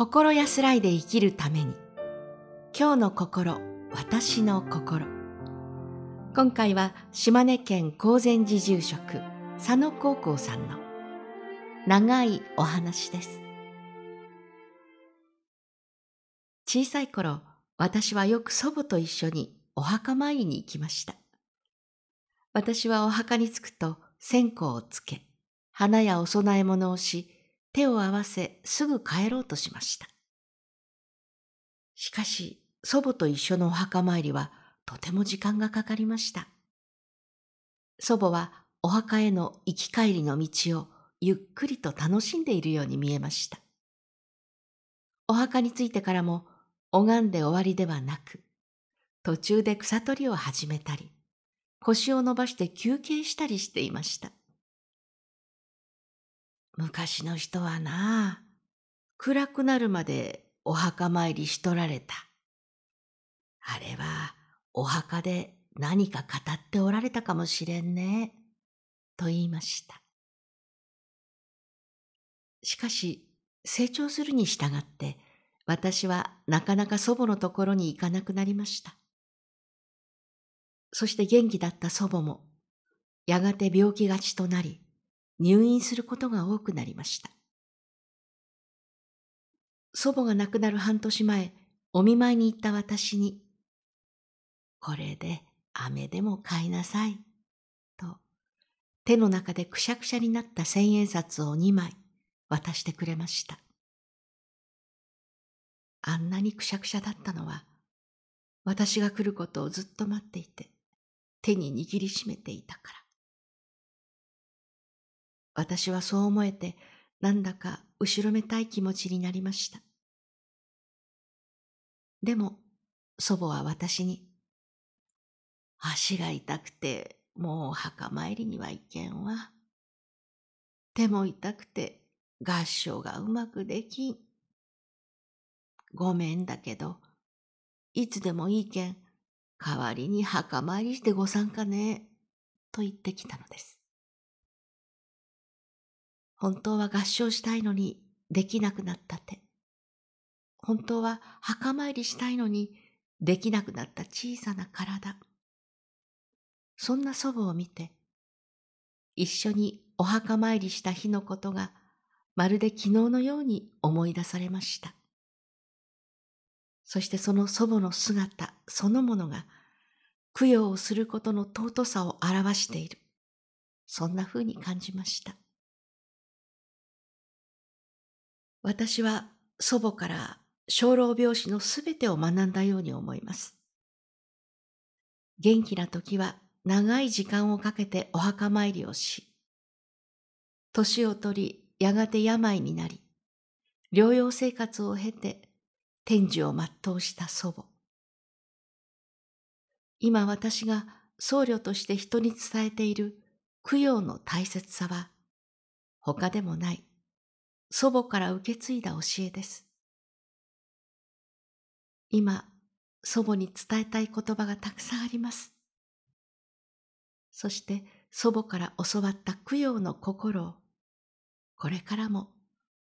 心安らいで生きるために。今日の心私の心。今回は島根県高善寺住職佐野高校さんの長いお話です。小さい頃私はよく祖母と一緒にお墓参りに行きました。私はお墓に着くと線香をつけ花やお供え物をし手を合わせすぐ帰ろうとしました。しかし、祖母と一緒のお墓参りはとても時間がかかりました。祖母はお墓への行き帰りの道をゆっくりと楽しんでいるように見えました。お墓に着いてからも拝んで終わりではなく、途中で草取りを始めたり、腰を伸ばして休憩したりしていました。昔の人はな、暗くなるまでお墓参りしとられた。あれはお墓で何か語っておられたかもしれんね、と言いました。しかし、成長するに従って、私はなかなか祖母のところに行かなくなりました。そして元気だった祖母も、やがて病気がちとなり、入院することが多くなりました。祖母が亡くなる半年前、お見舞いに行った私に、これで飴でも買いなさい、と、手の中でくしゃくしゃになった千円札を二枚渡してくれました。あんなにくしゃくしゃだったのは、私が来ることをずっと待っていて、手に握りしめていたから。私はそう思えて、なんだか後ろめたい気持ちになりました。でも、祖母は私に、足が痛くて、もう墓参りには行けんわ。手も痛くて、合唱がうまくできん。ごめんだけど、いつでもいいけん、代わりに墓参りしてご参加ね、と言ってきたのです。本当は合唱したいのにできなくなった手。本当は墓参りしたいのにできなくなった小さな体。そんな祖母を見て、一緒にお墓参りした日のことがまるで昨日のように思い出されました。そしてその祖母の姿そのものが供養をすることの尊さを表している。そんな風に感じました。私は祖母から生老病死のすべてを学んだように思います。元気な時は長い時間をかけてお墓参りをし、年を取りやがて病になり、療養生活を経て天寿を全うした祖母。今私が僧侶として人に伝えている供養の大切さは他でもない祖母から受け継いだ教えです。今、祖母に伝えたい言葉がたくさんあります。そして祖母から教わった供養の心を、これからも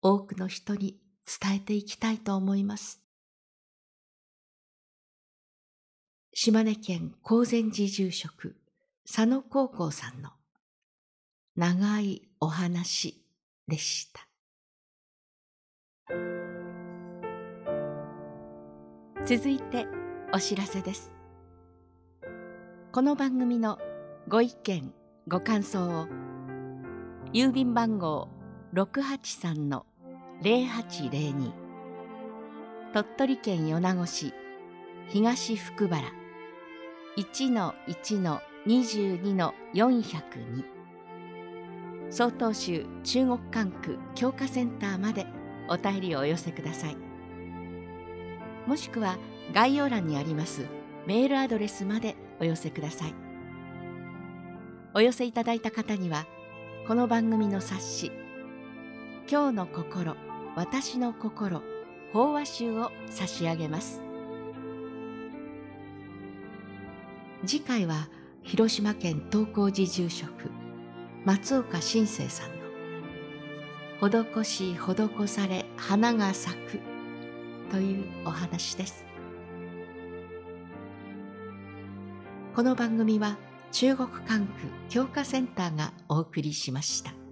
多くの人に伝えていきたいと思います。島根県高善寺住職佐野高校さんの長いお話でした。続いてお知らせです。この番組のご意見ご感想を郵便番号683-0802鳥取県米子市東福原1-1-22-402曹洞州中国管区教化センターまでお便りをお寄せください。もしくは概要欄にありますメールアドレスまでお寄せください。お寄せいただいた方にはこの番組の冊子「今日の心私の心法話集」を差し上げます。次回は広島県東光寺住職松岡信生さん「施し施され花が咲く」というお話です。この番組は中国管区教化センターがお送りしました。